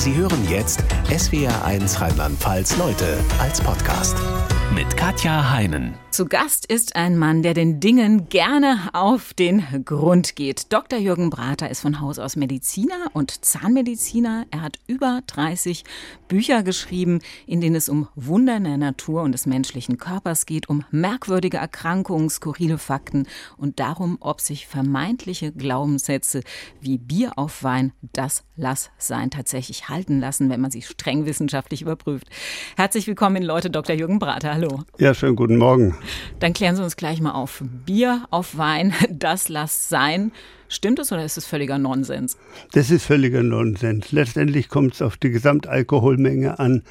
Sie hören jetzt SWR1 Rheinland-Pfalz Leute als Podcast mit Katja Heinen. Zu Gast ist ein Mann, der den Dingen gerne auf den Grund geht. Dr. Jürgen Brater ist von Haus aus Mediziner und Zahnmediziner. Er hat über 30 Bücher geschrieben, in denen es um Wunder der Natur und des menschlichen Körpers geht, um merkwürdige Erkrankungen, skurrile Fakten und darum, ob sich vermeintliche Glaubenssätze wie Bier auf Wein, das lass sein, tatsächlich halten lassen, wenn man sie streng wissenschaftlich überprüft. Herzlich willkommen Leute, Dr. Jürgen Brater. Hallo. Ja, schönen guten Morgen. Dann klären Sie uns gleich mal auf. Bier auf Wein, das lass sein. Stimmt es oder ist es völliger Nonsens? Das ist völliger Nonsens. Letztendlich kommt es auf die Gesamtalkoholmenge an,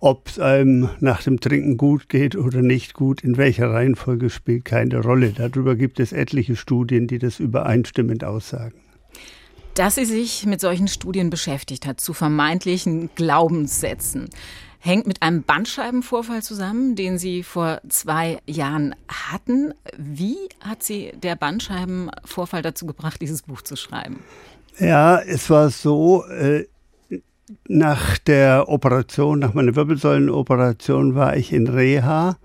ob es einem nach dem Trinken gut geht oder nicht gut, in welcher Reihenfolge spielt keine Rolle. Darüber gibt es etliche Studien, die das übereinstimmend aussagen. Dass sie sich mit solchen Studien beschäftigt hat, zu vermeintlichen Glaubenssätzen hängt mit einem Bandscheibenvorfall zusammen, den Sie vor zwei Jahren hatten. Wie hat Sie der Bandscheibenvorfall dazu gebracht, dieses Buch zu schreiben? Ja, es war so, äh, nach der Operation, nach meiner Wirbelsäulenoperation war ich in Reha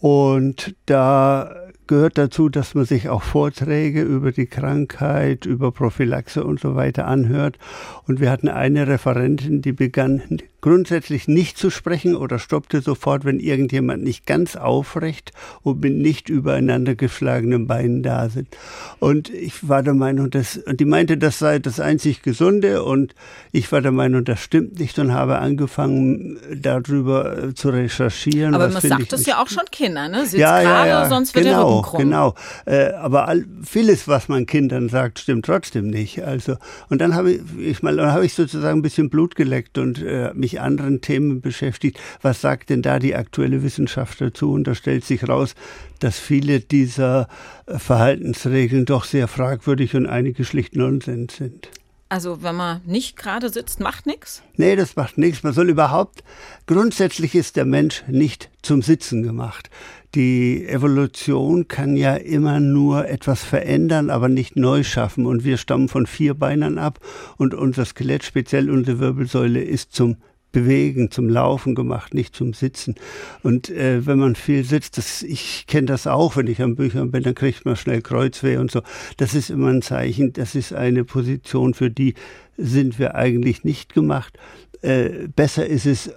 und da gehört dazu, dass man sich auch Vorträge über die Krankheit, über Prophylaxe und so weiter anhört. Und wir hatten eine Referentin, die begann grundsätzlich nicht zu sprechen oder stoppte sofort, wenn irgendjemand nicht ganz aufrecht und mit nicht übereinander geschlagenen Beinen da sind. Und ich war der Meinung, dass, und die meinte, das sei das einzig Gesunde und ich war der Meinung, das stimmt nicht und habe angefangen, darüber zu recherchieren. Aber man sagt das ja auch schon Kindern, ne? Sitz ja, gerade, ja, ja. sonst wird genau, der Rücken krumm. Genau, äh, aber all, vieles, was man Kindern sagt, stimmt trotzdem nicht. Also, und dann habe ich, ich mal, dann habe ich sozusagen ein bisschen Blut geleckt und äh, mich mich anderen Themen beschäftigt. Was sagt denn da die aktuelle Wissenschaft dazu? Und da stellt sich raus, dass viele dieser äh, Verhaltensregeln doch sehr fragwürdig und einige schlicht Nonsens sind. Also wenn man nicht gerade sitzt, macht nichts? Nee, das macht nichts. Man soll überhaupt, grundsätzlich ist der Mensch nicht zum Sitzen gemacht. Die Evolution kann ja immer nur etwas verändern, aber nicht neu schaffen. Und wir stammen von vier Beinern ab und unser Skelett, speziell unsere Wirbelsäule, ist zum Bewegen, zum Laufen gemacht, nicht zum Sitzen. Und äh, wenn man viel sitzt, das, ich kenne das auch, wenn ich am Büchern bin, dann kriegt man schnell Kreuzweh und so. Das ist immer ein Zeichen, das ist eine Position, für die sind wir eigentlich nicht gemacht. Äh, besser ist es,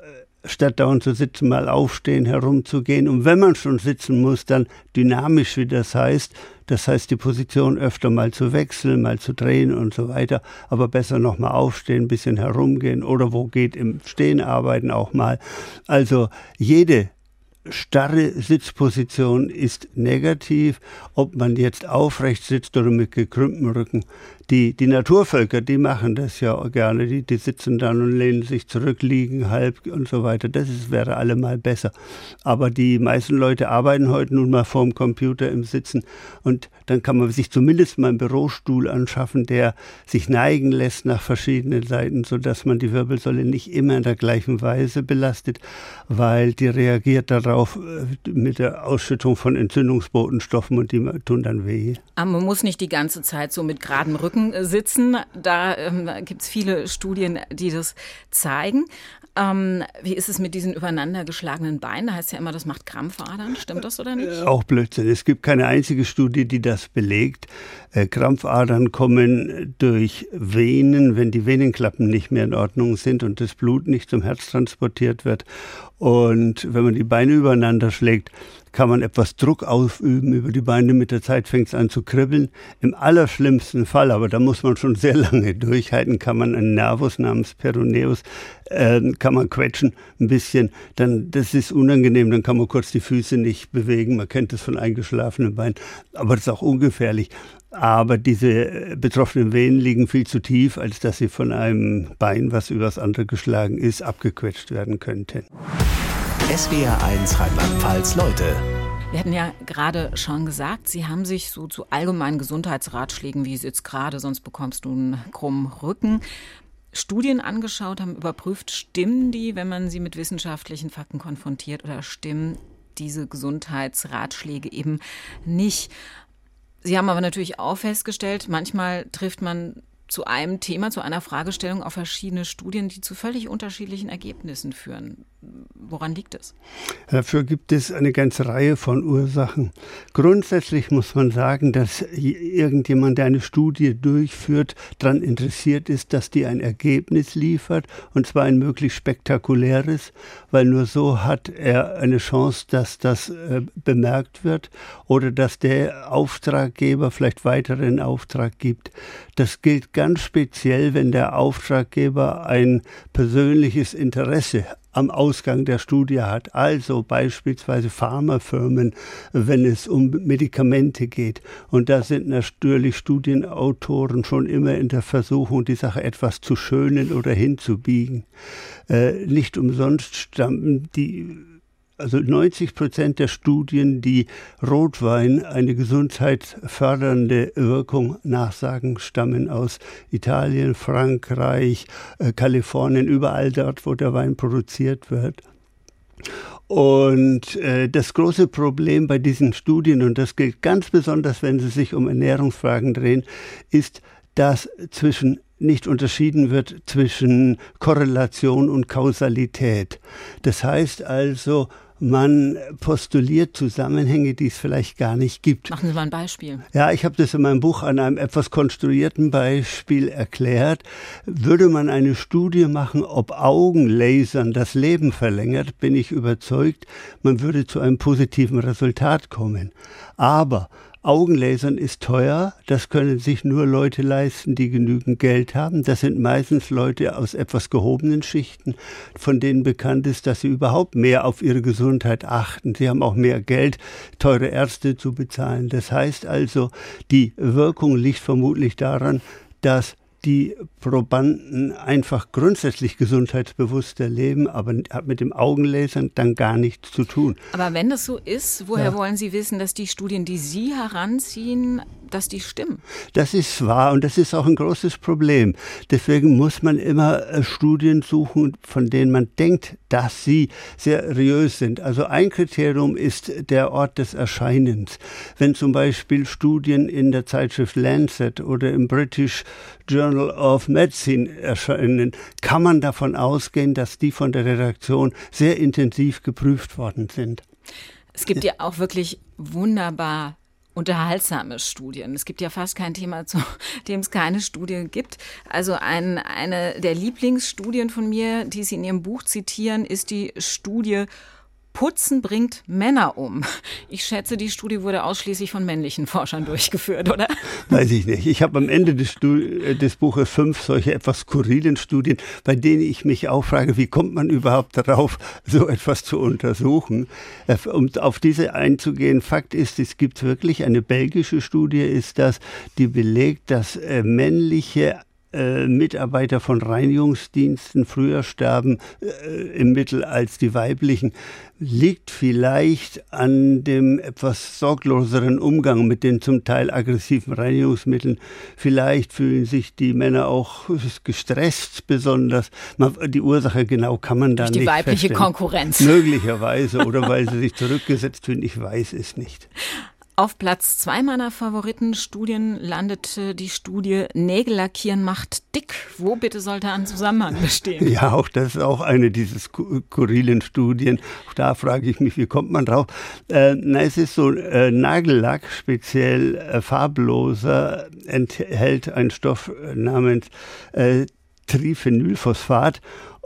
statt dauernd zu sitzen, mal aufstehen, herumzugehen. Und wenn man schon sitzen muss, dann dynamisch, wie das heißt. Das heißt, die Position öfter mal zu wechseln, mal zu drehen und so weiter. Aber besser nochmal aufstehen, ein bisschen herumgehen oder wo geht im Stehen arbeiten auch mal. Also jede starre Sitzposition ist negativ, ob man jetzt aufrecht sitzt oder mit gekrümmtem Rücken. Die, die Naturvölker, die machen das ja gerne, die, die sitzen dann und lehnen sich zurück, liegen halb und so weiter. Das ist, wäre allemal besser. Aber die meisten Leute arbeiten heute nun mal vorm Computer im Sitzen und dann kann man sich zumindest mal einen Bürostuhl anschaffen, der sich neigen lässt nach verschiedenen Seiten, sodass man die Wirbelsäule nicht immer in der gleichen Weise belastet, weil die reagiert darauf äh, mit der Ausschüttung von Entzündungsbotenstoffen und die tun dann weh. Aber man muss nicht die ganze Zeit so mit geradem Rücken Rücken sitzen. Da ähm, gibt es viele Studien, die das zeigen. Ähm, wie ist es mit diesen übereinander geschlagenen Beinen? Da heißt ja immer, das macht Krampfadern. Stimmt das oder nicht? Auch Blödsinn. Es gibt keine einzige Studie, die das belegt. Äh, Krampfadern kommen durch Venen, wenn die Venenklappen nicht mehr in Ordnung sind und das Blut nicht zum Herz transportiert wird. Und wenn man die Beine übereinander schlägt, kann man etwas Druck ausüben über die Beine. Mit der Zeit fängt es an zu kribbeln. Im allerschlimmsten Fall, aber da muss man schon sehr lange durchhalten, kann man einen Nervus namens Peroneus, äh, kann man quetschen ein bisschen. Dann, das ist unangenehm, dann kann man kurz die Füße nicht bewegen. Man kennt das von eingeschlafenen Beinen. Aber das ist auch ungefährlich. Aber diese betroffenen Venen liegen viel zu tief, als dass sie von einem Bein, was übers andere geschlagen ist, abgequetscht werden könnten. SWR 1 Rheinland-Pfalz Leute. Wir hatten ja gerade schon gesagt, Sie haben sich so zu allgemeinen Gesundheitsratschlägen, wie es jetzt gerade, sonst bekommst du einen krummen Rücken, Studien angeschaut, haben überprüft, stimmen die, wenn man sie mit wissenschaftlichen Fakten konfrontiert, oder stimmen diese Gesundheitsratschläge eben nicht? Sie haben aber natürlich auch festgestellt, manchmal trifft man zu einem Thema, zu einer Fragestellung auf verschiedene Studien, die zu völlig unterschiedlichen Ergebnissen führen. Woran liegt es? Dafür gibt es eine ganze Reihe von Ursachen. Grundsätzlich muss man sagen, dass irgendjemand, der eine Studie durchführt, daran interessiert ist, dass die ein Ergebnis liefert, und zwar ein möglichst spektakuläres, weil nur so hat er eine Chance, dass das äh, bemerkt wird oder dass der Auftraggeber vielleicht weiteren Auftrag gibt. Das gilt ganz speziell, wenn der Auftraggeber ein persönliches Interesse am Ausgang der Studie hat. Also beispielsweise Pharmafirmen, wenn es um Medikamente geht. Und da sind natürlich Studienautoren schon immer in der Versuchung, die Sache etwas zu schönen oder hinzubiegen. Äh, nicht umsonst stammen die also 90 Prozent der Studien, die Rotwein eine gesundheitsfördernde Wirkung nachsagen, stammen aus Italien, Frankreich, äh, Kalifornien, überall dort, wo der Wein produziert wird. Und äh, das große Problem bei diesen Studien, und das gilt ganz besonders, wenn sie sich um Ernährungsfragen drehen, ist, dass zwischen nicht unterschieden wird zwischen Korrelation und Kausalität. Das heißt also, man postuliert Zusammenhänge, die es vielleicht gar nicht gibt. Machen Sie mal ein Beispiel. Ja, ich habe das in meinem Buch an einem etwas konstruierten Beispiel erklärt. Würde man eine Studie machen, ob Augenlasern das Leben verlängert, bin ich überzeugt, man würde zu einem positiven Resultat kommen. Aber Augenlasern ist teuer, das können sich nur Leute leisten, die genügend Geld haben. Das sind meistens Leute aus etwas gehobenen Schichten, von denen bekannt ist, dass sie überhaupt mehr auf ihre Gesundheit achten. Sie haben auch mehr Geld, teure Ärzte zu bezahlen. Das heißt also, die Wirkung liegt vermutlich daran, dass die Probanden einfach grundsätzlich gesundheitsbewusster leben, aber hat mit dem Augenlasern dann gar nichts zu tun. Aber wenn das so ist, woher ja. wollen Sie wissen, dass die Studien, die Sie heranziehen, dass die stimmen? Das ist wahr und das ist auch ein großes Problem. Deswegen muss man immer äh, Studien suchen, von denen man denkt, dass sie seriös sind. Also ein Kriterium ist der Ort des Erscheinens. Wenn zum Beispiel Studien in der Zeitschrift Lancet oder im British Journal of Medicine erscheinen, kann man davon ausgehen, dass die von der Redaktion sehr intensiv geprüft worden sind. Es gibt ja auch wirklich wunderbar unterhaltsame Studien. Es gibt ja fast kein Thema, zu dem es keine Studie gibt. Also ein, eine der Lieblingsstudien von mir, die Sie in Ihrem Buch zitieren, ist die Studie Putzen bringt Männer um. Ich schätze, die Studie wurde ausschließlich von männlichen Forschern durchgeführt, oder? Weiß ich nicht. Ich habe am Ende des, äh, des, Buches fünf solche etwas skurrilen Studien, bei denen ich mich auch frage, wie kommt man überhaupt darauf, so etwas zu untersuchen? Äh, um auf diese einzugehen, Fakt ist, es gibt wirklich eine belgische Studie, ist das, die belegt, dass äh, männliche äh, Mitarbeiter von Reinigungsdiensten früher sterben äh, im Mittel als die weiblichen, liegt vielleicht an dem etwas sorgloseren Umgang mit den zum Teil aggressiven Reinigungsmitteln. Vielleicht fühlen sich die Männer auch gestresst besonders. Die Ursache genau kann man da nicht die weibliche feststellen. Konkurrenz. Möglicherweise oder weil sie sich zurückgesetzt fühlen. Ich weiß es nicht. Auf Platz zwei meiner Favoritenstudien landete die Studie Nägel lackieren macht dick. Wo bitte sollte ein Zusammenhang bestehen? Ja, auch das ist auch eine dieser skurrilen Studien. Auch da frage ich mich, wie kommt man drauf? Äh, na, es ist so, äh, Nagellack, speziell äh, farbloser, enthält einen Stoff namens äh, Triphenylphosphat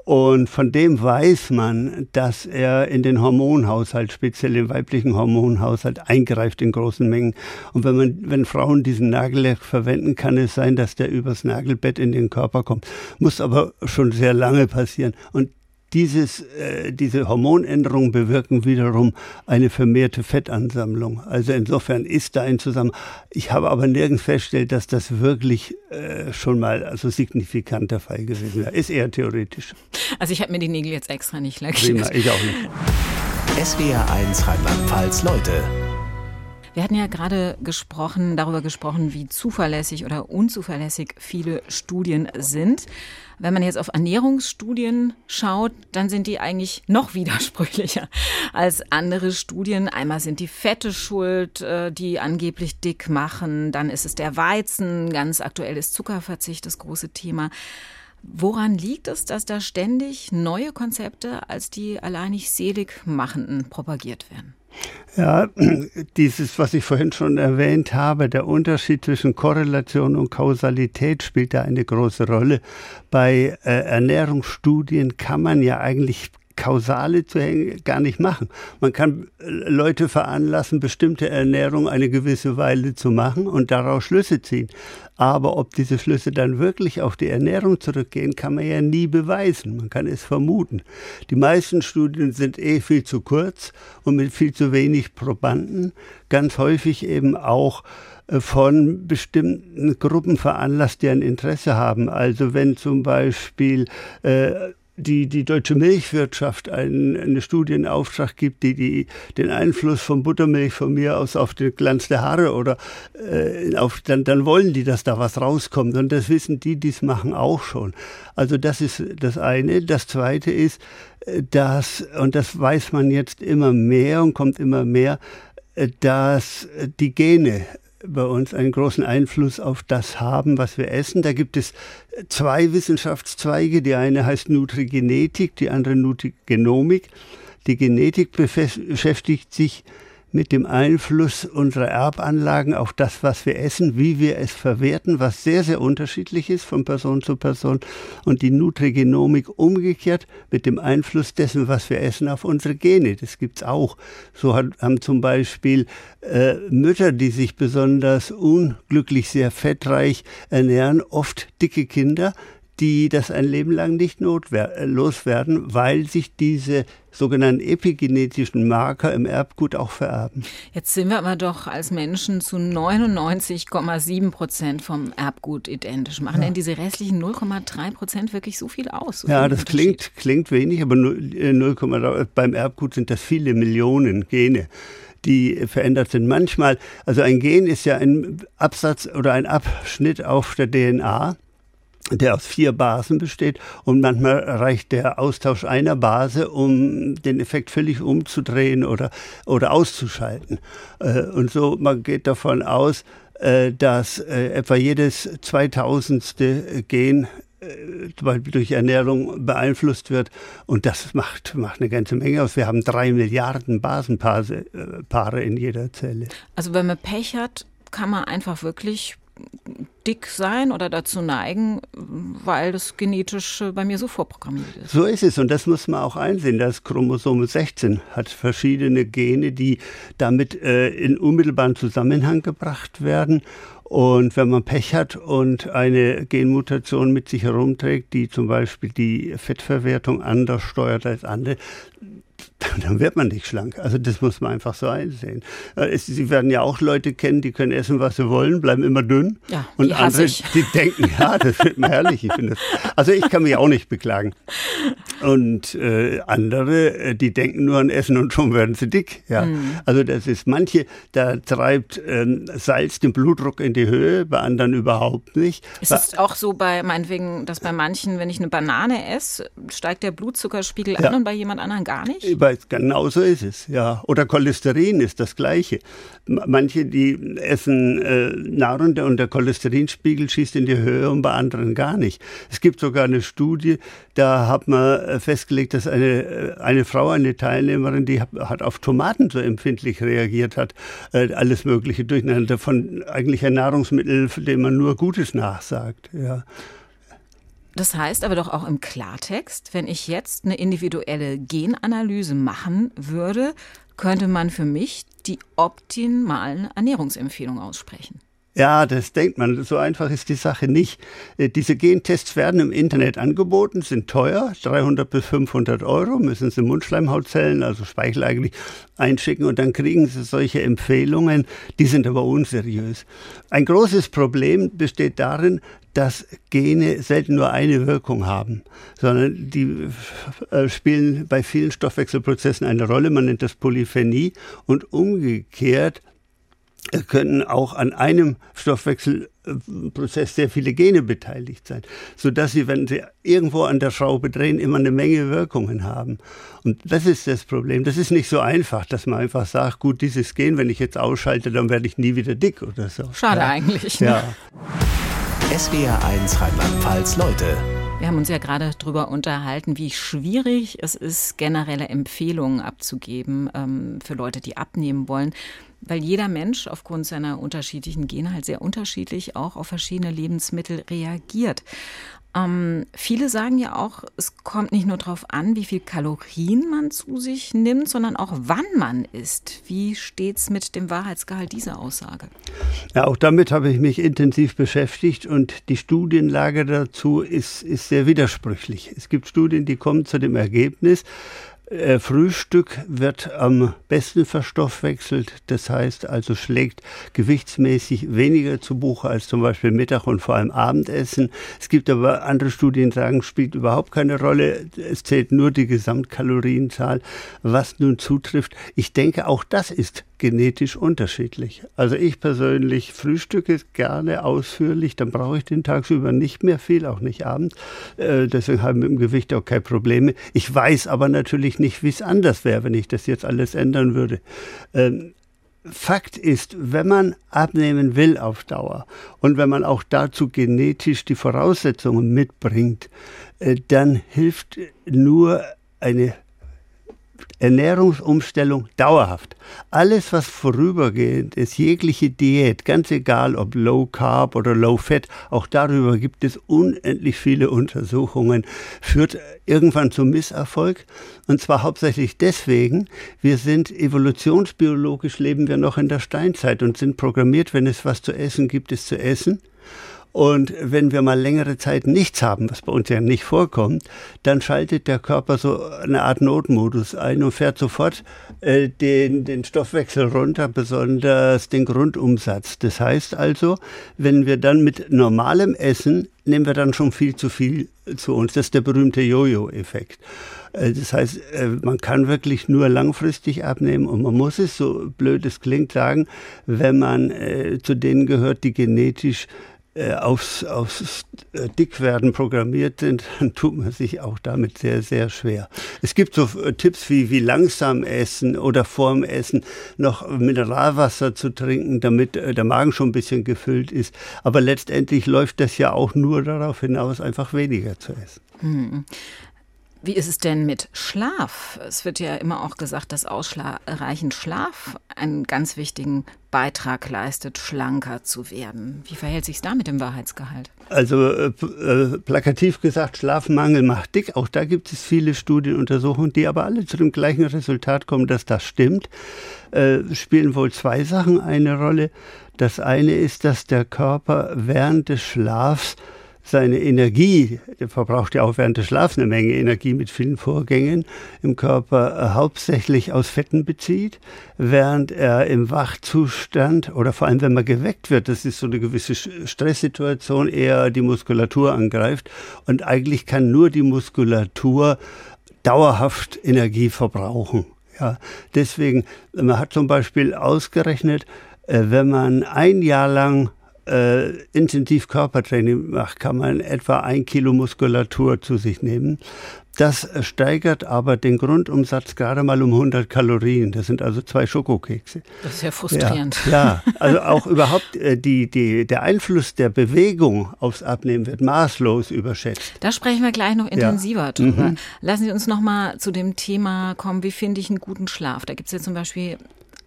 und von dem weiß man, dass er in den Hormonhaushalt, speziell im weiblichen Hormonhaushalt, eingreift in großen Mengen. Und wenn man, wenn Frauen diesen Nagellack verwenden, kann es sein, dass der übers Nagelbett in den Körper kommt. Muss aber schon sehr lange passieren. Und dieses, äh, diese Hormonänderungen bewirken wiederum eine vermehrte Fettansammlung. Also insofern ist da ein Zusammenhang. Ich habe aber nirgends festgestellt, dass das wirklich äh, schon mal also signifikant der Fall gewesen wäre. Ist eher theoretisch. Also ich habe mir die Nägel jetzt extra nicht lackiert. Prima, ich auch nicht. SWR 1 Rheinland-Pfalz, Leute. Wir hatten ja gerade gesprochen, darüber gesprochen, wie zuverlässig oder unzuverlässig viele Studien sind. Wenn man jetzt auf Ernährungsstudien schaut, dann sind die eigentlich noch widersprüchlicher als andere Studien. Einmal sind die Fette schuld, äh, die angeblich dick machen. Dann ist es der Weizen. Ganz aktuell ist Zuckerverzicht das große Thema. Woran liegt es, dass da ständig neue Konzepte als die alleinig selig machenden propagiert werden? Ja, dieses, was ich vorhin schon erwähnt habe, der Unterschied zwischen Korrelation und Kausalität spielt da eine große Rolle. Bei äh, Ernährungsstudien kann man ja eigentlich kausale Zuhänge gar nicht machen. Man kann äh, Leute veranlassen, bestimmte Ernährung eine gewisse Weile zu machen und daraus Schlüsse ziehen. Aber ob diese Schlüsse dann wirklich auf die Ernährung zurückgehen, kann man ja nie beweisen. Man kann es vermuten. Die meisten Studien sind eh viel zu kurz und mit viel zu wenig Probanden. Ganz häufig eben auch äh, von bestimmten Gruppen veranlasst, die ein Interesse haben. Also wenn zum Beispiel äh, die, die deutsche Milchwirtschaft einen, eine Studie in Auftrag gibt, die, die den Einfluss von Buttermilch von mir aus auf den Glanz der Haare oder äh, auf, dann, dann wollen die, dass da was rauskommt. Und das wissen die, die es machen, auch schon. Also das ist das eine. Das zweite ist, äh, dass, und das weiß man jetzt immer mehr und kommt immer mehr, äh, dass die Gene bei uns einen großen Einfluss auf das haben, was wir essen. Da gibt es zwei Wissenschaftszweige. Die eine heißt Nutrigenetik, die andere Nutrigenomik. Die Genetik beschäftigt sich mit dem Einfluss unserer Erbanlagen auf das, was wir essen, wie wir es verwerten, was sehr, sehr unterschiedlich ist von Person zu Person. Und die Nutrigenomik umgekehrt mit dem Einfluss dessen, was wir essen, auf unsere Gene. Das gibt's auch. So haben zum Beispiel äh, Mütter, die sich besonders unglücklich sehr fettreich ernähren, oft dicke Kinder, die das ein Leben lang nicht äh, loswerden, weil sich diese sogenannten epigenetischen Marker im Erbgut auch vererben. Jetzt sind wir aber doch als Menschen zu 99,7 Prozent vom Erbgut identisch. Machen ja. denn diese restlichen 0,3 Prozent wirklich so viel aus? So ja, das klingt, klingt wenig, aber 0, äh, beim Erbgut sind das viele Millionen Gene die verändert sind. Manchmal, also ein Gen ist ja ein Absatz oder ein Abschnitt auf der DNA der aus vier Basen besteht und manchmal reicht der Austausch einer Base, um den Effekt völlig umzudrehen oder, oder auszuschalten. Äh, und so, man geht davon aus, äh, dass äh, etwa jedes 2000. Gen zum Beispiel durch Ernährung beeinflusst wird. Und das macht, macht eine ganze Menge aus. Wir haben drei Milliarden Basenpaare in jeder Zelle. Also wenn man Pech hat, kann man einfach wirklich dick sein oder dazu neigen, weil das genetisch bei mir so vorprogrammiert ist. So ist es und das muss man auch einsehen. Das Chromosom 16 hat verschiedene Gene, die damit äh, in unmittelbaren Zusammenhang gebracht werden. Und wenn man Pech hat und eine Genmutation mit sich herumträgt, die zum Beispiel die Fettverwertung anders steuert als andere, dann wird man nicht schlank. Also das muss man einfach so einsehen. Äh, sie werden ja auch Leute kennen, die können essen, was sie wollen, bleiben immer dünn. Ja, und andere, ich. die denken, ja, das wird mir herrlich. Ich das. Also ich kann mich auch nicht beklagen. Und äh, andere, äh, die denken nur an Essen und schon werden sie dick. Ja. Mhm. Also das ist manche, da treibt ähm, Salz den Blutdruck in die Höhe, bei anderen überhaupt nicht. Ist es auch so bei meinetwegen, dass bei manchen, wenn ich eine Banane esse, steigt der Blutzuckerspiegel ja. an und bei jemand anderen gar nicht? Genau so ist es, ja. Oder Cholesterin ist das Gleiche. Manche, die essen äh, Nahrung und der Cholesterinspiegel schießt in die Höhe und bei anderen gar nicht. Es gibt sogar eine Studie, da hat man festgelegt, dass eine, äh, eine Frau, eine Teilnehmerin, die hat auf Tomaten so empfindlich reagiert hat, äh, alles Mögliche durcheinander von eigentlich ein Nahrungsmittel, dem man nur Gutes nachsagt, ja. Das heißt aber doch auch im Klartext, wenn ich jetzt eine individuelle Genanalyse machen würde, könnte man für mich die optimalen Ernährungsempfehlungen aussprechen. Ja, das denkt man. So einfach ist die Sache nicht. Äh, diese Gentests werden im Internet angeboten, sind teuer, 300 bis 500 Euro, müssen Sie Mundschleimhautzellen, also Speichel eigentlich einschicken und dann kriegen Sie solche Empfehlungen. Die sind aber unseriös. Ein großes Problem besteht darin, dass Gene selten nur eine Wirkung haben, sondern die äh, spielen bei vielen Stoffwechselprozessen eine Rolle. Man nennt das Polyphenie und umgekehrt können auch an einem Stoffwechselprozess sehr viele Gene beteiligt sein, sodass sie, wenn sie irgendwo an der Schraube drehen, immer eine Menge Wirkungen haben. Und das ist das Problem. Das ist nicht so einfach, dass man einfach sagt, gut, dieses Gen, wenn ich jetzt ausschalte, dann werde ich nie wieder dick oder so. Schade ja. eigentlich. Ne? Ja. SWR 1 Rheinland-Pfalz, Leute. Wir haben uns ja gerade darüber unterhalten, wie schwierig es ist, generelle Empfehlungen abzugeben ähm, für Leute, die abnehmen wollen weil jeder Mensch aufgrund seiner unterschiedlichen Gene halt sehr unterschiedlich auch auf verschiedene Lebensmittel reagiert. Ähm, viele sagen ja auch, es kommt nicht nur darauf an, wie viel Kalorien man zu sich nimmt, sondern auch wann man isst. Wie steht es mit dem Wahrheitsgehalt dieser Aussage? Ja, auch damit habe ich mich intensiv beschäftigt und die Studienlage dazu ist, ist sehr widersprüchlich. Es gibt Studien, die kommen zu dem Ergebnis, äh, Frühstück wird am besten verstoffwechselt, das heißt also schlägt gewichtsmäßig weniger zu Buche als zum Beispiel Mittag und vor allem Abendessen. Es gibt aber andere Studien, die sagen, spielt überhaupt keine Rolle, es zählt nur die Gesamtkalorienzahl, was nun zutrifft. Ich denke, auch das ist genetisch unterschiedlich. Also ich persönlich frühstücke gerne ausführlich, dann brauche ich den tagsüber nicht mehr viel, auch nicht abends. Äh, deswegen habe ich mit dem Gewicht auch keine Probleme. Ich weiß aber natürlich nicht, wie es anders wäre, wenn ich das jetzt alles ändern würde. Ähm, Fakt ist, wenn man abnehmen will auf Dauer und wenn man auch dazu genetisch die Voraussetzungen mitbringt, äh, dann hilft nur eine Ernährungsumstellung dauerhaft. Alles, was vorübergehend ist, jegliche Diät, ganz egal ob Low Carb oder Low Fat, auch darüber gibt es unendlich viele Untersuchungen, führt irgendwann zum Misserfolg. Und zwar hauptsächlich deswegen, wir sind evolutionsbiologisch leben wir noch in der Steinzeit und sind programmiert, wenn es was zu essen gibt, es zu essen. Und wenn wir mal längere Zeit nichts haben, was bei uns ja nicht vorkommt, dann schaltet der Körper so eine Art Notmodus ein und fährt sofort äh, den, den Stoffwechsel runter, besonders den Grundumsatz. Das heißt also, wenn wir dann mit normalem Essen nehmen wir dann schon viel zu viel zu uns. Das ist der berühmte Jojo-Effekt. Äh, das heißt, äh, man kann wirklich nur langfristig abnehmen und man muss es, so blöd es klingt, sagen, wenn man äh, zu denen gehört, die genetisch äh, aufs, aufs äh, Dickwerden programmiert sind, dann tut man sich auch damit sehr, sehr schwer. Es gibt so äh, Tipps wie, wie langsam essen oder vorm Essen noch Mineralwasser zu trinken, damit der Magen schon ein bisschen gefüllt ist. Aber letztendlich läuft das ja auch nur darauf hinaus, einfach weniger zu essen. Hm. Wie ist es denn mit Schlaf? Es wird ja immer auch gesagt, dass ausreichend Schlaf einen ganz wichtigen Beitrag leistet, schlanker zu werden. Wie verhält sich es da mit dem Wahrheitsgehalt? Also äh, äh, plakativ gesagt, Schlafmangel macht dick. Auch da gibt es viele Studienuntersuchungen, die aber alle zu dem gleichen Resultat kommen, dass das stimmt. Äh, spielen wohl zwei Sachen eine Rolle. Das eine ist, dass der Körper während des Schlafs seine Energie, der verbraucht ja auch während des Schlafs eine Menge Energie mit vielen Vorgängen im Körper, äh, hauptsächlich aus Fetten bezieht, während er im Wachzustand oder vor allem wenn man geweckt wird, das ist so eine gewisse Stresssituation, eher die Muskulatur angreift und eigentlich kann nur die Muskulatur dauerhaft Energie verbrauchen. Ja, deswegen, man hat zum Beispiel ausgerechnet, äh, wenn man ein Jahr lang äh, intensiv Körpertraining macht, kann man etwa ein Kilo Muskulatur zu sich nehmen. Das steigert aber den Grundumsatz gerade mal um 100 Kalorien. Das sind also zwei Schokokekse. Das ist ja frustrierend. Ja, ja also auch überhaupt äh, die, die, der Einfluss der Bewegung aufs Abnehmen wird maßlos überschätzt. Da sprechen wir gleich noch intensiver ja. drüber. Mhm. Lassen Sie uns noch mal zu dem Thema kommen, wie finde ich einen guten Schlaf? Da gibt es ja zum Beispiel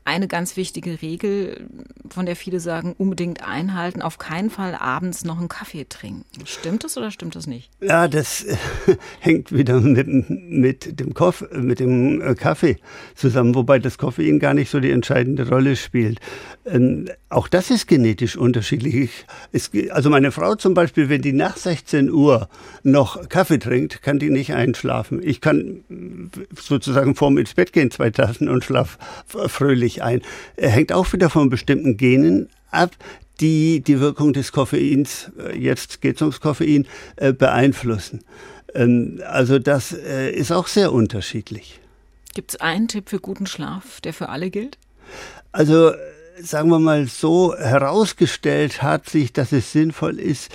eine ganz wichtige Regel, von der viele sagen, unbedingt einhalten, auf keinen Fall abends noch einen Kaffee trinken. Stimmt das oder stimmt das nicht? Ja, das äh, hängt wieder mit, mit, dem Koff, mit dem äh, Kaffee zusammen, wobei das Koffein gar nicht so die entscheidende Rolle spielt. Ähm, auch das ist genetisch unterschiedlich. Es, also meine Frau zum Beispiel, wenn die nach 16 Uhr noch Kaffee trinkt, kann die nicht einschlafen. Ich kann sozusagen vorm ins Bett gehen zwei Tassen und schlaf fröhlich sich ein. Er hängt auch wieder von bestimmten Genen ab, die die Wirkung des Koffeins, äh, jetzt geht es ums Koffein, äh, beeinflussen. Ähm, also das äh, ist auch sehr unterschiedlich. Gibt es einen Tipp für guten Schlaf, der für alle gilt? Also sagen wir mal so, herausgestellt hat sich, dass es sinnvoll ist,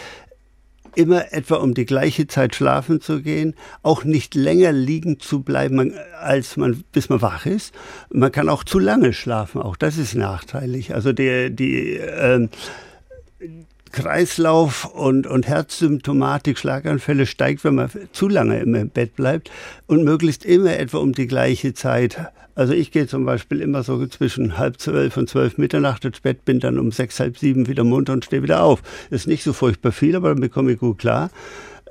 immer etwa um die gleiche Zeit schlafen zu gehen, auch nicht länger liegen zu bleiben, als man, bis man wach ist. Man kann auch zu lange schlafen, auch das ist nachteilig. Also die, die äh, Kreislauf und, und Herzsymptomatik, Schlaganfälle steigt, wenn man zu lange im Bett bleibt und möglichst immer etwa um die gleiche Zeit. Also ich gehe zum Beispiel immer so zwischen halb zwölf und zwölf Mitternacht ins Bett, bin dann um sechs, halb sieben wieder munter und stehe wieder auf. Ist nicht so furchtbar viel, aber dann bekomme ich gut klar.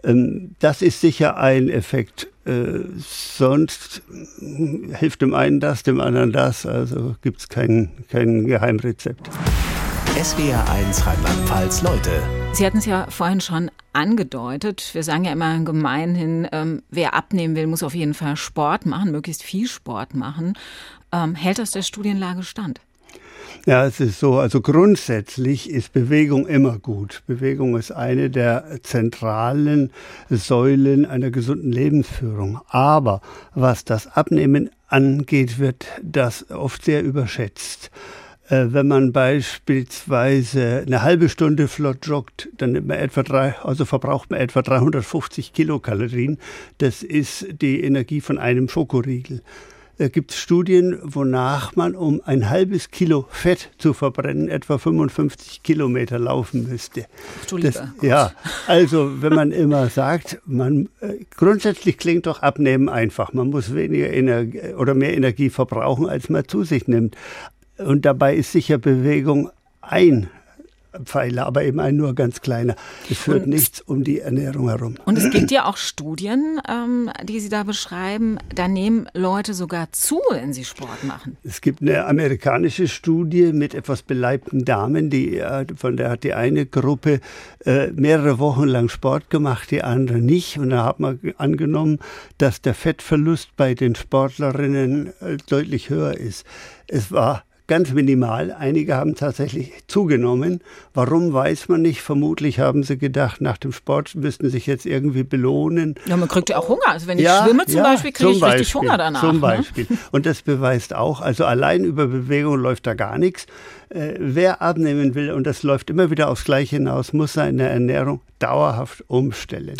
Ähm, das ist sicher ein Effekt. Äh, sonst hilft dem einen das, dem anderen das. Also gibt es kein, kein Geheimrezept. SWR1 Rheinland-Pfalz Leute. Sie hatten es ja vorhin schon angedeutet. Wir sagen ja immer gemeinhin, ähm, wer abnehmen will, muss auf jeden Fall Sport machen, möglichst viel Sport machen. Ähm, hält das der Studienlage stand? Ja, es ist so, also grundsätzlich ist Bewegung immer gut. Bewegung ist eine der zentralen Säulen einer gesunden Lebensführung. Aber was das Abnehmen angeht, wird das oft sehr überschätzt. Äh, wenn man beispielsweise eine halbe Stunde flott joggt, dann nimmt man etwa drei, also verbraucht man etwa 350 Kilokalorien. Das ist die Energie von einem Schokoriegel. Da gibt es Studien, wonach man, um ein halbes Kilo Fett zu verbrennen, etwa 55 Kilometer laufen müsste. Du das, ja, also wenn man immer sagt, man äh, grundsätzlich klingt doch Abnehmen einfach. Man muss weniger Energie oder mehr Energie verbrauchen, als man zu sich nimmt. Und dabei ist sicher Bewegung ein Pfeiler, aber eben ein nur ganz kleiner. Es führt und, nichts um die Ernährung herum. Und es gibt ja auch Studien, ähm, die Sie da beschreiben. Da nehmen Leute sogar zu, wenn sie Sport machen. Es gibt eine amerikanische Studie mit etwas beleibten Damen, die, äh, von der hat die eine Gruppe äh, mehrere Wochen lang Sport gemacht, die andere nicht. Und da hat man angenommen, dass der Fettverlust bei den Sportlerinnen äh, deutlich höher ist. Es war ganz minimal. Einige haben tatsächlich zugenommen. Warum weiß man nicht. Vermutlich haben sie gedacht, nach dem Sport müssten sich jetzt irgendwie belohnen. Ja, man kriegt ja auch Hunger. Also wenn ich ja, schwimme zum ja, Beispiel, kriege ich Beispiel, richtig Hunger danach. Zum ne? Beispiel. Ne? Und das beweist auch, also allein über Bewegung läuft da gar nichts. Äh, wer abnehmen will, und das läuft immer wieder aufs Gleiche hinaus, muss seine Ernährung dauerhaft umstellen.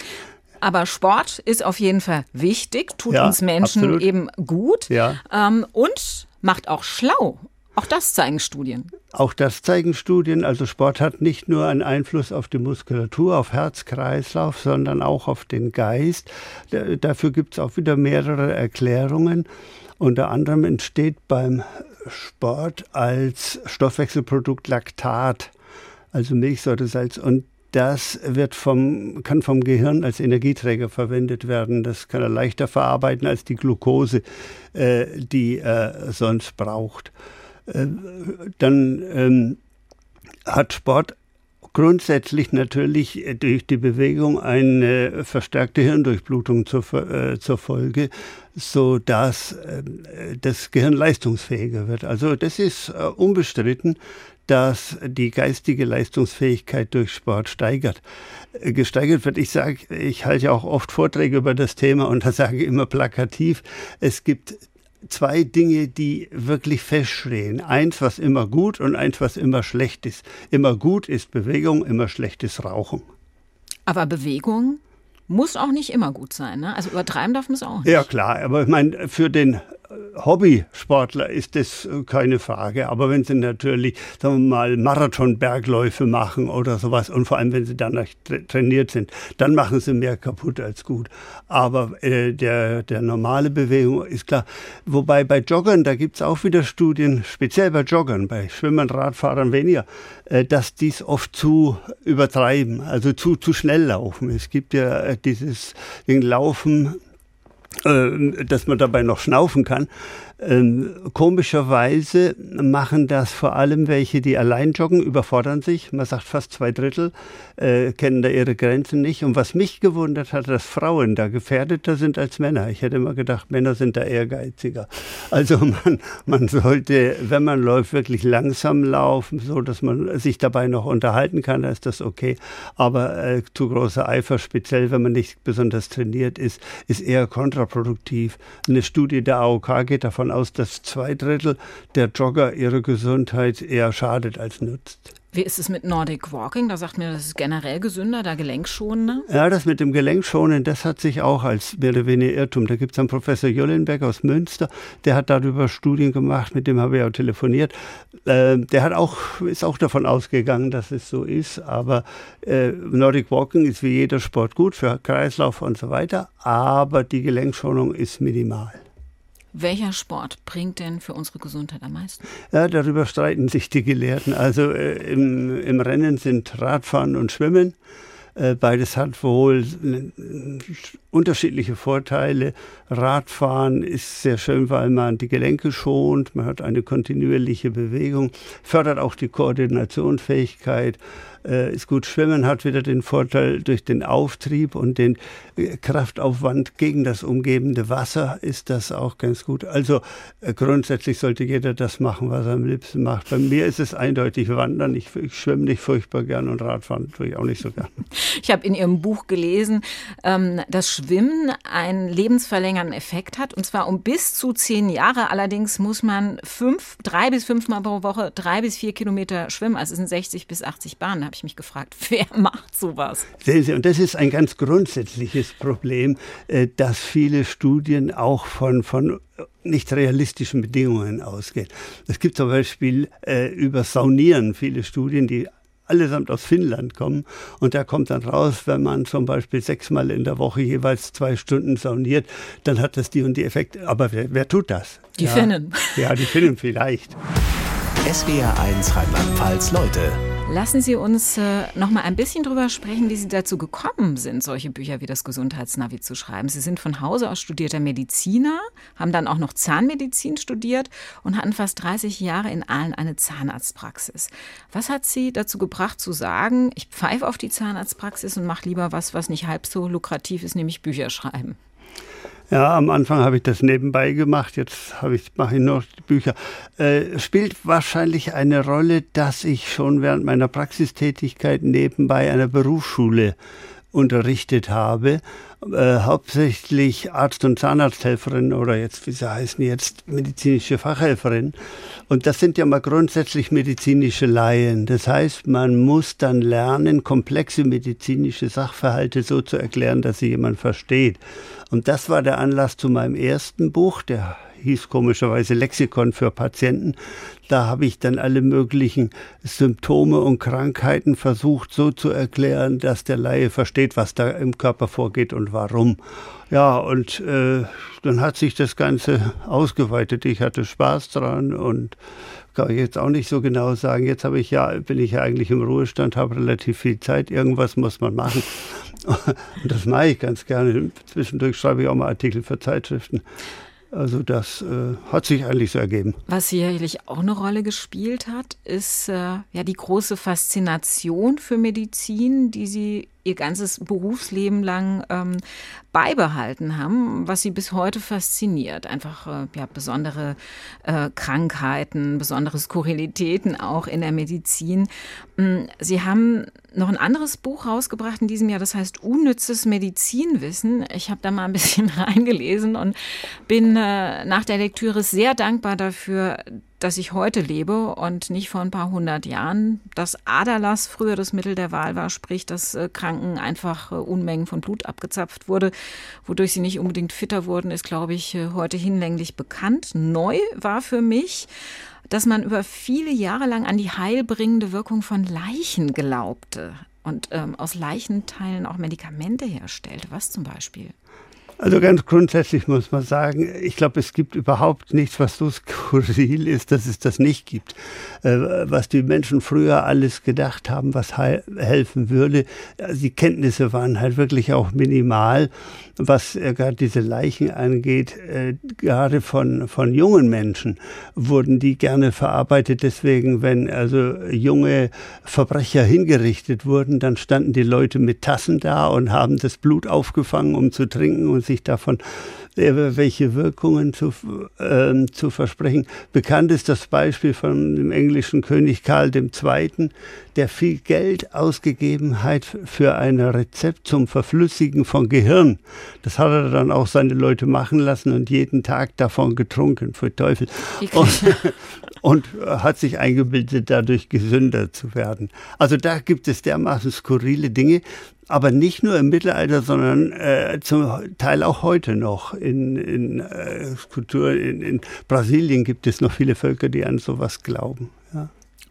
Aber Sport ist auf jeden Fall wichtig, tut ja, uns Menschen absolut. eben gut ja. ähm, und macht auch schlau. Auch das zeigen Studien. Auch das zeigen Studien. Also Sport hat nicht nur einen Einfluss auf die Muskulatur, auf Herz-Kreislauf, sondern auch auf den Geist. Dafür gibt es auch wieder mehrere Erklärungen. Unter anderem entsteht beim Sport als Stoffwechselprodukt Laktat, also Milchsäuresalz. Und das wird vom, kann vom Gehirn als Energieträger verwendet werden. Das kann er leichter verarbeiten als die Glucose, äh, die er sonst braucht. Äh, dann ähm, hat Sport grundsätzlich natürlich durch die Bewegung eine verstärkte Hirndurchblutung zur, äh, zur Folge, so dass äh, das Gehirn leistungsfähiger wird. Also das ist äh, unbestritten, dass die geistige Leistungsfähigkeit durch Sport steigert. Äh, gesteigert wird, ich sage, ich halte auch oft Vorträge über das Thema und da sage ich immer plakativ, es gibt zwei Dinge, die wirklich feststehen. Eins, was immer gut und eins, was immer schlecht ist. Immer gut ist Bewegung, immer schlecht ist Rauchen. Aber Bewegung muss auch nicht immer gut sein. Ne? Also übertreiben darf man es auch nicht. Ja klar, aber ich meine, für den Hobbysportler ist das äh, keine Frage. Aber wenn sie natürlich, sagen wir mal, Marathonbergläufe machen oder sowas und vor allem, wenn sie danach trainiert sind, dann machen sie mehr kaputt als gut. Aber äh, der, der normale Bewegung ist klar. Wobei bei Joggern, da gibt es auch wieder Studien, speziell bei Joggern, bei Schwimmern, Radfahrern weniger, äh, dass dies oft zu übertreiben, also zu, zu schnell laufen. Es gibt ja äh, dieses Laufen dass man dabei noch schnaufen kann. Ähm, komischerweise machen das vor allem welche, die allein joggen, überfordern sich. Man sagt fast zwei Drittel äh, kennen da ihre Grenzen nicht. Und was mich gewundert hat, dass Frauen da gefährdeter sind als Männer. Ich hätte immer gedacht, Männer sind da ehrgeiziger. Also man, man sollte, wenn man läuft, wirklich langsam laufen, so dass man sich dabei noch unterhalten kann, dann ist das okay. Aber äh, zu großer Eifer, speziell wenn man nicht besonders trainiert ist, ist eher kontraproduktiv. Eine Studie der AOK geht davon aus, dass zwei Drittel der Jogger ihrer Gesundheit eher schadet als nutzt. Wie ist es mit Nordic Walking? Da sagt mir, das ist generell gesünder, da gelenkschonender. Ja, das mit dem Gelenkschonen, das hat sich auch als mehr oder weniger Irrtum. Da gibt es einen Professor Jollenberg aus Münster, der hat darüber Studien gemacht, mit dem habe ich auch telefoniert. Äh, der hat auch, ist auch davon ausgegangen, dass es so ist. Aber äh, Nordic Walking ist wie jeder Sport gut für Kreislauf und so weiter. Aber die Gelenkschonung ist minimal. Welcher Sport bringt denn für unsere Gesundheit am meisten? Ja, darüber streiten sich die Gelehrten. Also äh, im, im Rennen sind Radfahren und Schwimmen. Äh, beides hat wohl unterschiedliche Vorteile. Radfahren ist sehr schön, weil man die Gelenke schont, man hat eine kontinuierliche Bewegung, fördert auch die Koordinationsfähigkeit äh, ist gut. Schwimmen hat wieder den Vorteil durch den Auftrieb und den äh, Kraftaufwand gegen das umgebende Wasser ist das auch ganz gut. Also äh, grundsätzlich sollte jeder das machen, was er am liebsten macht. Bei mir ist es eindeutig Wandern. Ich, ich schwimme nicht furchtbar gern und Radfahren tue ich auch nicht so gern. Ich habe in Ihrem Buch gelesen, ähm, dass Schwimmen einen lebensverlängernden Effekt hat und zwar um bis zu zehn Jahre. Allerdings muss man fünf, drei bis fünfmal pro Woche drei bis vier Kilometer schwimmen. Also es sind 60 bis 80 Bahnen ich mich gefragt, wer macht sowas? Sehen Sie, und das ist ein ganz grundsätzliches Problem, äh, dass viele Studien auch von, von nicht realistischen Bedingungen ausgehen. Es gibt zum Beispiel äh, über Saunieren viele Studien, die allesamt aus Finnland kommen. Und da kommt dann raus, wenn man zum Beispiel sechsmal in der Woche jeweils zwei Stunden sauniert, dann hat das die und die Effekte. Aber wer, wer tut das? Die ja. Finnen. Ja, die Finnen vielleicht. SWR 1 Rheinland-Pfalz Leute. Lassen Sie uns äh, noch mal ein bisschen drüber sprechen, wie Sie dazu gekommen sind, solche Bücher wie das Gesundheitsnavi zu schreiben. Sie sind von Hause aus studierter Mediziner, haben dann auch noch Zahnmedizin studiert und hatten fast 30 Jahre in Aalen eine Zahnarztpraxis. Was hat Sie dazu gebracht zu sagen, ich pfeife auf die Zahnarztpraxis und mache lieber was, was nicht halb so lukrativ ist, nämlich Bücher schreiben? Ja, am Anfang habe ich das nebenbei gemacht, jetzt habe ich, mache ich die Bücher. Äh, spielt wahrscheinlich eine Rolle, dass ich schon während meiner Praxistätigkeit nebenbei einer Berufsschule unterrichtet habe, äh, hauptsächlich Arzt- und Zahnarzthelferin oder jetzt, wie sie heißen jetzt, medizinische Fachhelferin. Und das sind ja mal grundsätzlich medizinische Laien. Das heißt, man muss dann lernen, komplexe medizinische Sachverhalte so zu erklären, dass sie jemand versteht. Und das war der Anlass zu meinem ersten Buch, der hieß komischerweise Lexikon für Patienten. Da habe ich dann alle möglichen Symptome und Krankheiten versucht so zu erklären, dass der Laie versteht, was da im Körper vorgeht und warum. Ja, und äh, dann hat sich das Ganze ausgeweitet. Ich hatte Spaß dran und kann ich jetzt auch nicht so genau sagen. Jetzt habe ich ja, bin ich ja eigentlich im Ruhestand, habe relativ viel Zeit. Irgendwas muss man machen. Und das mache ich ganz gerne. Zwischendurch schreibe ich auch mal Artikel für Zeitschriften. Also das äh, hat sich eigentlich so ergeben. Was sicherlich auch eine Rolle gespielt hat, ist äh, ja die große Faszination für Medizin, die Sie ihr ganzes Berufsleben lang ähm, beibehalten haben, was sie bis heute fasziniert. Einfach äh, ja, besondere äh, Krankheiten, besondere Skurrilitäten auch in der Medizin. Mm, sie haben noch ein anderes Buch rausgebracht in diesem Jahr, das heißt Unnützes Medizinwissen. Ich habe da mal ein bisschen reingelesen und bin äh, nach der Lektüre sehr dankbar dafür, dass ich heute lebe und nicht vor ein paar hundert Jahren. Dass Aderlass früher das Mittel der Wahl war, sprich, dass äh, Kranken einfach äh, Unmengen von Blut abgezapft wurde, wodurch sie nicht unbedingt fitter wurden, ist, glaube ich, äh, heute hinlänglich bekannt. Neu war für mich, dass man über viele Jahre lang an die heilbringende Wirkung von Leichen glaubte und ähm, aus Leichenteilen auch Medikamente herstellte. Was zum Beispiel? Also ganz grundsätzlich muss man sagen, ich glaube, es gibt überhaupt nichts, was so skurril ist, dass es das nicht gibt. Äh, was die Menschen früher alles gedacht haben, was helfen würde, also die Kenntnisse waren halt wirklich auch minimal, was äh, gerade diese Leichen angeht. Äh, gerade von, von jungen Menschen wurden die gerne verarbeitet. Deswegen, wenn also junge Verbrecher hingerichtet wurden, dann standen die Leute mit Tassen da und haben das Blut aufgefangen, um zu trinken und sich davon welche Wirkungen zu, äh, zu versprechen. Bekannt ist das Beispiel von dem englischen König Karl II., der viel Geld ausgegeben hat für ein Rezept zum Verflüssigen von Gehirn. Das hat er dann auch seine Leute machen lassen und jeden Tag davon getrunken, für Teufel. Und, und hat sich eingebildet, dadurch gesünder zu werden. Also da gibt es dermaßen skurrile Dinge aber nicht nur im Mittelalter, sondern äh, zum Teil auch heute noch. In, in äh, Kultur in, in Brasilien gibt es noch viele Völker, die an sowas glauben.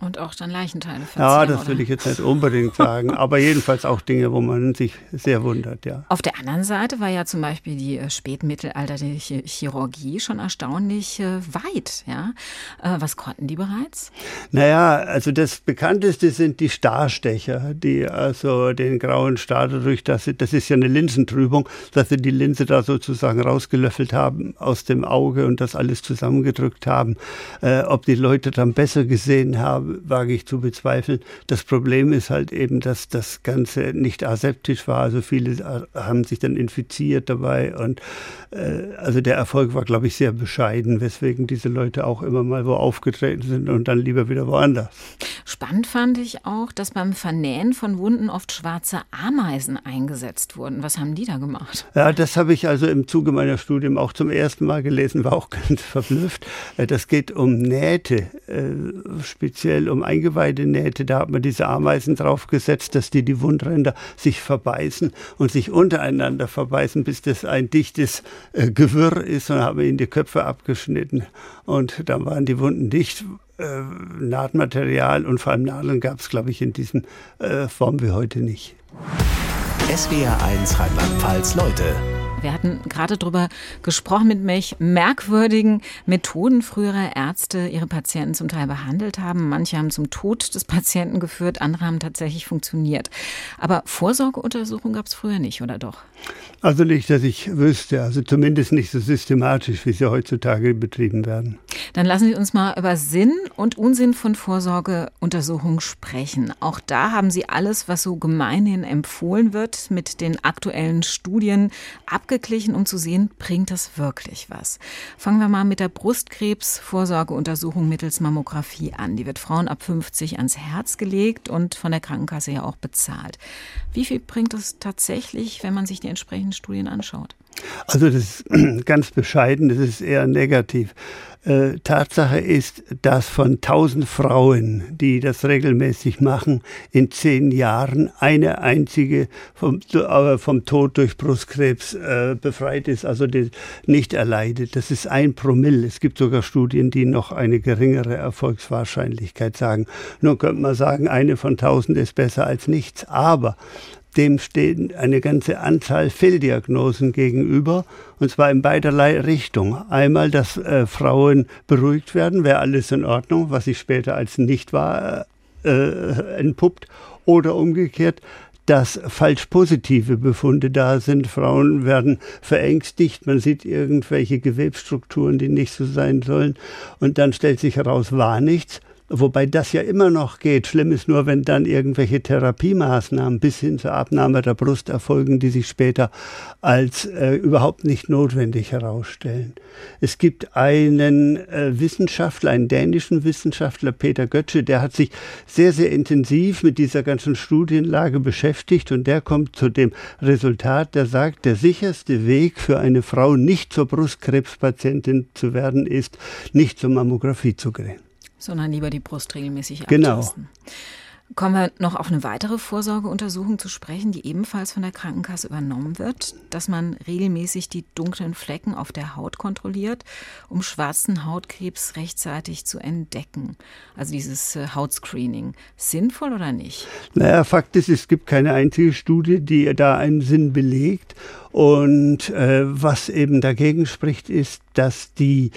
Und auch dann Leichenteile verzehren, Ja, das will ich jetzt nicht unbedingt sagen, aber jedenfalls auch Dinge, wo man sich sehr wundert, ja. Auf der anderen Seite war ja zum Beispiel die äh, spätmittelalterliche Chirurgie schon erstaunlich äh, weit, ja. Äh, was konnten die bereits? Naja, also das bekannteste sind die Starstecher, die also den grauen Star dadurch, dass sie, das ist ja eine Linsentrübung, dass sie die Linse da sozusagen rausgelöffelt haben aus dem Auge und das alles zusammengedrückt haben. Äh, ob die Leute dann besser gesehen haben, wage ich zu bezweifeln. Das Problem ist halt eben, dass das Ganze nicht aseptisch war. Also viele haben sich dann infiziert dabei und äh, also der Erfolg war, glaube ich, sehr bescheiden, weswegen diese Leute auch immer mal wo aufgetreten sind und dann lieber wieder woanders. Spannend fand ich auch, dass beim Vernähen von Wunden oft schwarze Ameisen eingesetzt wurden. Was haben die da gemacht? Ja, das habe ich also im Zuge meiner Studium auch zum ersten Mal gelesen, war auch ganz verblüfft. Äh, das geht um Nähte, äh, speziell um Eingeweide-Nähte. Da hat man diese Ameisen draufgesetzt, dass die die Wundränder sich verbeißen und sich untereinander verbeißen, bis das ein dichtes äh, Gewirr ist und haben ihnen die Köpfe abgeschnitten. Und dann waren die Wunden dicht. Äh, Nahtmaterial und vor allem Nadeln gab es, glaube ich, in diesen äh, Form wie heute nicht. SWR 1 Rheinland-Pfalz Leute wir hatten gerade darüber gesprochen, mit welch merkwürdigen Methoden frühere Ärzte ihre Patienten zum Teil behandelt haben. Manche haben zum Tod des Patienten geführt, andere haben tatsächlich funktioniert. Aber Vorsorgeuntersuchungen gab es früher nicht, oder doch? Also nicht, dass ich wüsste. Also zumindest nicht so systematisch, wie sie heutzutage betrieben werden. Dann lassen Sie uns mal über Sinn und Unsinn von Vorsorgeuntersuchungen sprechen. Auch da haben Sie alles, was so gemeinhin empfohlen wird, mit den aktuellen Studien abgeglichen abgeglichen, um zu sehen, bringt das wirklich was. Fangen wir mal mit der Brustkrebsvorsorgeuntersuchung mittels Mammographie an. Die wird Frauen ab 50 ans Herz gelegt und von der Krankenkasse ja auch bezahlt. Wie viel bringt es tatsächlich, wenn man sich die entsprechenden Studien anschaut? Also das ist ganz bescheiden, das ist eher negativ. Äh, Tatsache ist, dass von 1000 Frauen, die das regelmäßig machen, in zehn Jahren eine einzige vom, vom Tod durch Brustkrebs äh, befreit ist, also nicht erleidet. Das ist ein Promille. Es gibt sogar Studien, die noch eine geringere Erfolgswahrscheinlichkeit sagen. Nun könnte man sagen, eine von 1000 ist besser als nichts. Aber dem stehen eine ganze Anzahl Fehldiagnosen gegenüber, und zwar in beiderlei Richtung. Einmal, dass äh, Frauen beruhigt werden, wäre alles in Ordnung, was sich später als nicht wahr äh, entpuppt, oder umgekehrt, dass falsch positive Befunde da sind. Frauen werden verängstigt, man sieht irgendwelche Gewebsstrukturen, die nicht so sein sollen, und dann stellt sich heraus, war nichts. Wobei das ja immer noch geht. Schlimm ist nur, wenn dann irgendwelche Therapiemaßnahmen bis hin zur Abnahme der Brust erfolgen, die sich später als äh, überhaupt nicht notwendig herausstellen. Es gibt einen äh, Wissenschaftler, einen dänischen Wissenschaftler, Peter Götze, der hat sich sehr, sehr intensiv mit dieser ganzen Studienlage beschäftigt und der kommt zu dem Resultat, der sagt, der sicherste Weg für eine Frau nicht zur Brustkrebspatientin zu werden, ist, nicht zur Mammographie zu gehen sondern lieber die Brust regelmäßig genau. abtasten. Kommen wir noch auf eine weitere Vorsorgeuntersuchung zu sprechen, die ebenfalls von der Krankenkasse übernommen wird, dass man regelmäßig die dunklen Flecken auf der Haut kontrolliert, um schwarzen Hautkrebs rechtzeitig zu entdecken. Also dieses äh, Hautscreening. Sinnvoll oder nicht? Naja, Fakt ist, es gibt keine einzige Studie, die da einen Sinn belegt. Und äh, was eben dagegen spricht, ist, dass die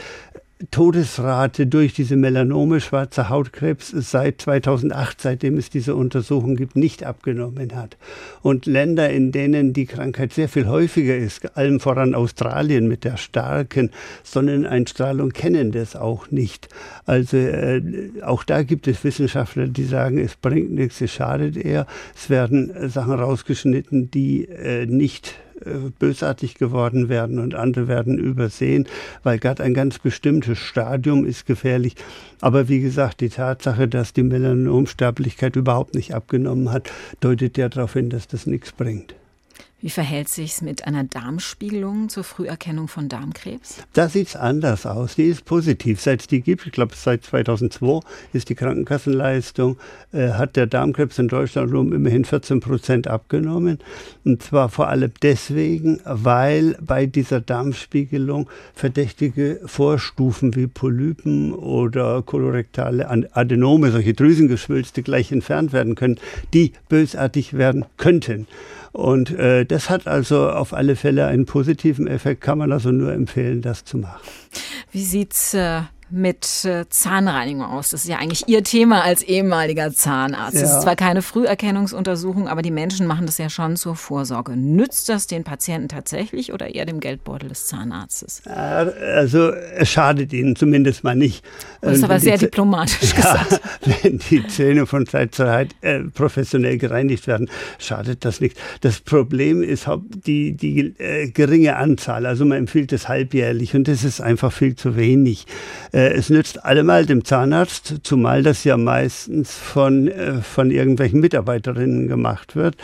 Todesrate durch diese Melanome, schwarzer Hautkrebs, seit 2008, seitdem es diese Untersuchung gibt, nicht abgenommen hat. Und Länder, in denen die Krankheit sehr viel häufiger ist, allem voran Australien mit der starken Sonneneinstrahlung, kennen das auch nicht. Also äh, auch da gibt es Wissenschaftler, die sagen, es bringt nichts, es schadet eher. Es werden Sachen rausgeschnitten, die äh, nicht äh, bösartig geworden werden und andere werden übersehen, weil gerade ein ganz bestimmtes Stadium ist gefährlich. Aber wie gesagt, die Tatsache, dass die Melanomsterblichkeit überhaupt nicht abgenommen hat, deutet ja darauf hin, dass das nichts bringt. Wie verhält sich's mit einer Darmspiegelung zur Früherkennung von Darmkrebs? Da sieht's anders aus. Die ist positiv. Seit es die gibt, ich glaube seit 2002 ist die Krankenkassenleistung, äh, hat der Darmkrebs in Deutschland um immerhin 14 Prozent abgenommen. Und zwar vor allem deswegen, weil bei dieser Darmspiegelung verdächtige Vorstufen wie Polypen oder kolorektale Adenome, solche Drüsengeschwülste gleich entfernt werden können, die bösartig werden könnten. Und äh, das hat also auf alle Fälle einen positiven Effekt, kann man also nur empfehlen, das zu machen. Wie sieht's äh, mit äh, Zahnreinigung aus. Das ist ja eigentlich Ihr Thema als ehemaliger Zahnarzt. Es ist zwar keine Früherkennungsuntersuchung, aber die Menschen machen das ja schon zur Vorsorge. Nützt das den Patienten tatsächlich oder eher dem Geldbeutel des Zahnarztes? Also es schadet ihnen zumindest mal nicht. Das ist aber sehr diplomatisch ja, gesagt. Wenn die Zähne von Zeit zu Zeit äh, professionell gereinigt werden, schadet das nicht. Das Problem ist die, die äh, geringe Anzahl. Also man empfiehlt es halbjährlich und das ist einfach viel zu wenig. Äh, es nützt allemal dem Zahnarzt, zumal das ja meistens von, äh, von irgendwelchen Mitarbeiterinnen gemacht wird.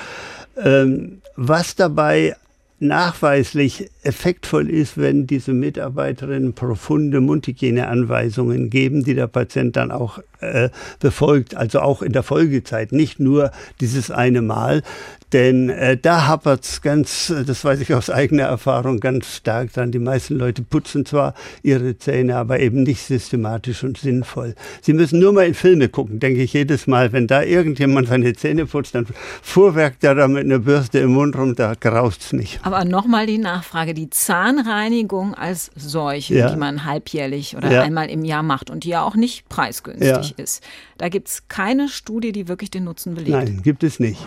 Ähm, was dabei nachweislich effektvoll ist, wenn diese Mitarbeiterinnen profunde Mundhygieneanweisungen geben, die der Patient dann auch äh, befolgt, also auch in der Folgezeit, nicht nur dieses eine Mal. Denn äh, da hapert's ganz, das weiß ich aus eigener Erfahrung, ganz stark dran. Die meisten Leute putzen zwar ihre Zähne, aber eben nicht systematisch und sinnvoll. Sie müssen nur mal in Filme gucken, denke ich jedes Mal. Wenn da irgendjemand seine Zähne putzt, dann fuhrwerkt er da mit einer Bürste im Mund rum, da graust's nicht. Aber nochmal die Nachfrage, die Zahnreinigung als solche, ja. die man halbjährlich oder ja. einmal im Jahr macht und die ja auch nicht preisgünstig ja. ist. Da gibt's keine Studie, die wirklich den Nutzen belegt. Nein, gibt es nicht.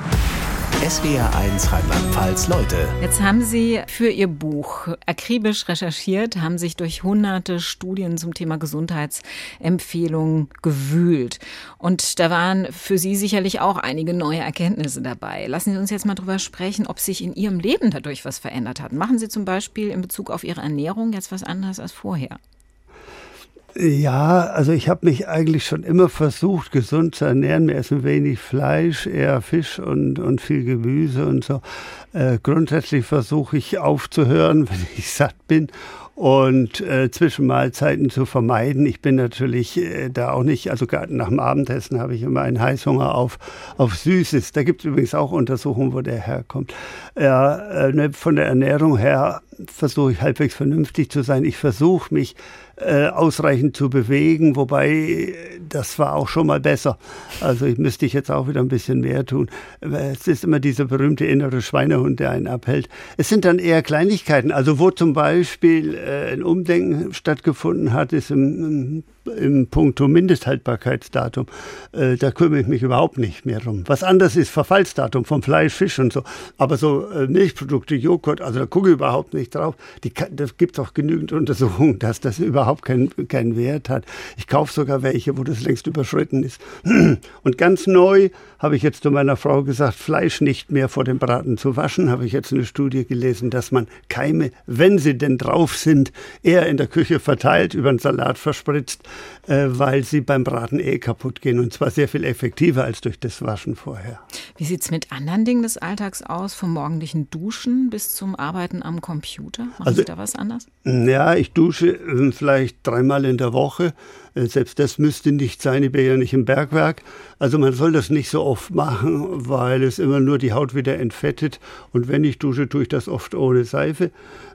SWR1 Rheinland-Pfalz Leute. Jetzt haben Sie für Ihr Buch akribisch recherchiert, haben sich durch hunderte Studien zum Thema Gesundheitsempfehlungen gewühlt. Und da waren für Sie sicherlich auch einige neue Erkenntnisse dabei. Lassen Sie uns jetzt mal drüber sprechen, ob sich in Ihrem Leben dadurch was verändert hat. Machen Sie zum Beispiel in Bezug auf Ihre Ernährung jetzt was anderes als vorher? Ja, also ich habe mich eigentlich schon immer versucht, gesund zu ernähren. Wir essen wenig Fleisch, eher Fisch und, und viel Gemüse und so. Äh, grundsätzlich versuche ich aufzuhören, wenn ich satt bin und äh, Zwischenmahlzeiten zu vermeiden. Ich bin natürlich äh, da auch nicht, also gerade nach dem Abendessen habe ich immer einen Heißhunger auf, auf Süßes. Da gibt es übrigens auch Untersuchungen, wo der herkommt. Ja, äh, ne, von der Ernährung her versuche ich halbwegs vernünftig zu sein. Ich versuche mich äh, ausreichend zu bewegen, wobei das war auch schon mal besser. Also ich müsste ich jetzt auch wieder ein bisschen mehr tun. Es ist immer dieser berühmte innere Schweinehund, der einen abhält. Es sind dann eher Kleinigkeiten. Also wo zum Beispiel äh, ein Umdenken stattgefunden hat, ist im, im im Punkto Mindesthaltbarkeitsdatum, äh, da kümmere ich mich überhaupt nicht mehr drum. Was anders ist Verfallsdatum vom Fleisch, Fisch und so. Aber so äh, Milchprodukte, Joghurt, also da gucke ich überhaupt nicht drauf. Die, da gibt es auch genügend Untersuchungen, dass das überhaupt keinen keinen Wert hat. Ich kaufe sogar welche, wo das längst überschritten ist. Und ganz neu habe ich jetzt zu meiner Frau gesagt, Fleisch nicht mehr vor dem Braten zu waschen. Habe ich jetzt eine Studie gelesen, dass man Keime, wenn sie denn drauf sind, eher in der Küche verteilt, über einen Salat verspritzt, weil sie beim Braten eh kaputt gehen. Und zwar sehr viel effektiver als durch das Waschen vorher. Wie sieht es mit anderen Dingen des Alltags aus, vom morgendlichen Duschen bis zum Arbeiten am Computer? Machen also, Sie da was anders? Ja, ich dusche äh, vielleicht dreimal in der Woche. Äh, selbst das müsste nicht sein, ich bin ja nicht im Bergwerk. Also man soll das nicht so oft machen, weil es immer nur die Haut wieder entfettet. Und wenn ich dusche, tue ich das oft ohne Seife.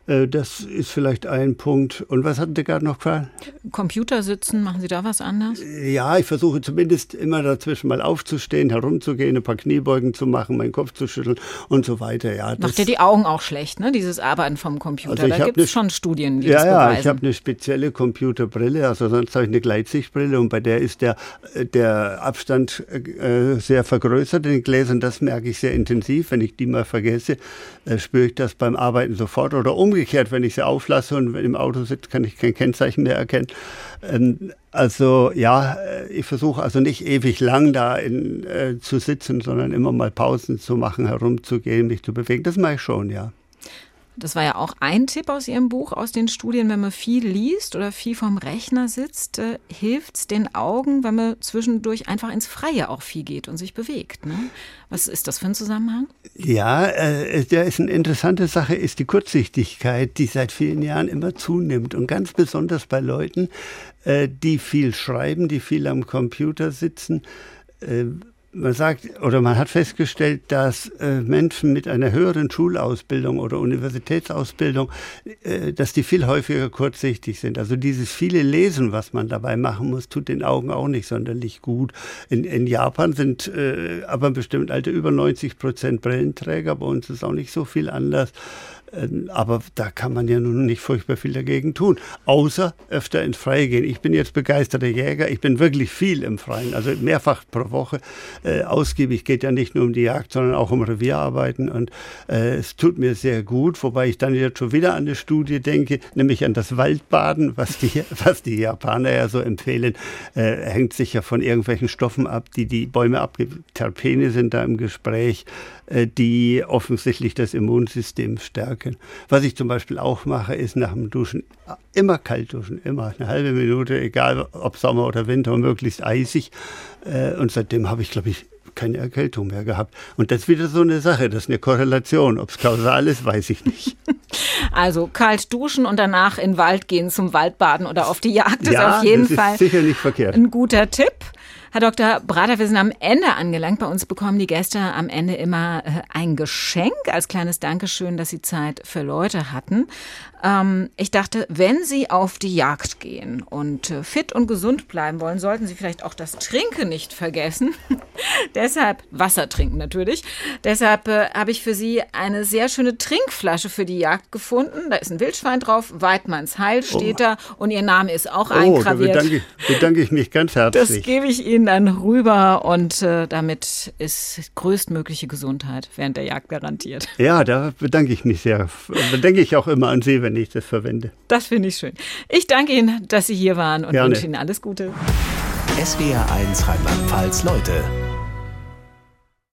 Äh, das ist vielleicht ein Punkt. Und was hatten Sie gerade noch gefallen? Computer sitzen, machen Sie da was anders? Ja, ich versuche zumindest immer dazwischen mal aufzustehen, herumzugehen, ein paar Kniebeugen zu machen, meinen Kopf zu schütteln und so weiter. Ja, Macht dir die Augen auch schlecht, ne? dieses Arbeiten vom Computer? Also da gibt es schon Studien, die ja, das beweisen. Ja, ich habe eine spezielle Computerbrille, also sonst habe ich eine Gleitsichtbrille und bei der ist der, der Abstand äh, sehr vergrößert in den Gläsern. Das merke ich sehr intensiv. Wenn ich die mal vergesse, äh, spüre ich das beim Arbeiten sofort oder um umgekehrt, wenn ich sie auflasse und im Auto sitze, kann ich kein Kennzeichen mehr erkennen. Ähm, also ja, äh, ich versuche also nicht ewig lang da in, äh, zu sitzen, sondern immer mal Pausen zu machen, herumzugehen, mich zu bewegen. Das mache ich schon, ja. Das war ja auch ein Tipp aus Ihrem Buch, aus den Studien, wenn man viel liest oder viel vom Rechner sitzt, äh, hilft es den Augen, wenn man zwischendurch einfach ins Freie auch viel geht und sich bewegt. Ne? Was ist das für ein Zusammenhang? Ja, äh, der ist eine interessante Sache, ist die Kurzsichtigkeit, die seit vielen Jahren immer zunimmt und ganz besonders bei Leuten, äh, die viel schreiben, die viel am Computer sitzen. Man sagt oder man hat festgestellt, dass äh, Menschen mit einer höheren Schulausbildung oder Universitätsausbildung, äh, dass die viel häufiger kurzsichtig sind. Also dieses viele Lesen, was man dabei machen muss, tut den Augen auch nicht sonderlich gut. In, in Japan sind äh, aber bestimmt alte über 90 Prozent Brillenträger. Bei uns ist auch nicht so viel anders. Ähm, aber da kann man ja nun nicht furchtbar viel dagegen tun, außer öfter ins Freie gehen. Ich bin jetzt begeisterter Jäger, ich bin wirklich viel im Freien, also mehrfach pro Woche äh, ausgiebig. Geht ja nicht nur um die Jagd, sondern auch um Revierarbeiten und äh, es tut mir sehr gut, wobei ich dann jetzt schon wieder an eine Studie denke, nämlich an das Waldbaden, was die, was die Japaner ja so empfehlen, äh, hängt sich ja von irgendwelchen Stoffen ab, die die Bäume abgeben. Terpene sind da im Gespräch, äh, die offensichtlich das Immunsystem stärken. Was ich zum Beispiel auch mache, ist nach dem Duschen immer kalt duschen, immer eine halbe Minute, egal ob Sommer oder Winter, möglichst eisig. Äh, und seitdem habe ich, glaube ich, keine Erkältung mehr gehabt. Und das ist wieder so eine Sache, das ist eine Korrelation. Ob es kausal ist, weiß ich nicht. Also kalt duschen und danach in den Wald gehen zum Waldbaden oder auf die Jagd ja, ist auf jeden das Fall ist sicher nicht verkehrt. ein guter Tipp. Herr Dr. Brater, wir sind am Ende angelangt. Bei uns bekommen die Gäste am Ende immer äh, ein Geschenk als kleines Dankeschön, dass sie Zeit für Leute hatten. Ähm, ich dachte, wenn Sie auf die Jagd gehen und äh, fit und gesund bleiben wollen, sollten Sie vielleicht auch das Trinken nicht vergessen. Deshalb Wasser trinken natürlich. Deshalb äh, habe ich für Sie eine sehr schöne Trinkflasche für die Jagd gefunden. Da ist ein Wildschwein drauf, Weidmanns Heil steht oh. da und Ihr Name ist auch Oh, eingraviert. da bedanke, bedanke ich mich ganz Das herzlich. gebe ich Ihnen dann rüber und äh, damit ist größtmögliche Gesundheit während der Jagd garantiert. Ja, da bedanke ich mich sehr. Da denke ich auch immer an Sie, wenn ich das verwende. Das finde ich schön. Ich danke Ihnen, dass Sie hier waren und Gerne. wünsche Ihnen alles Gute. SWR 1 Rheinland-Pfalz Leute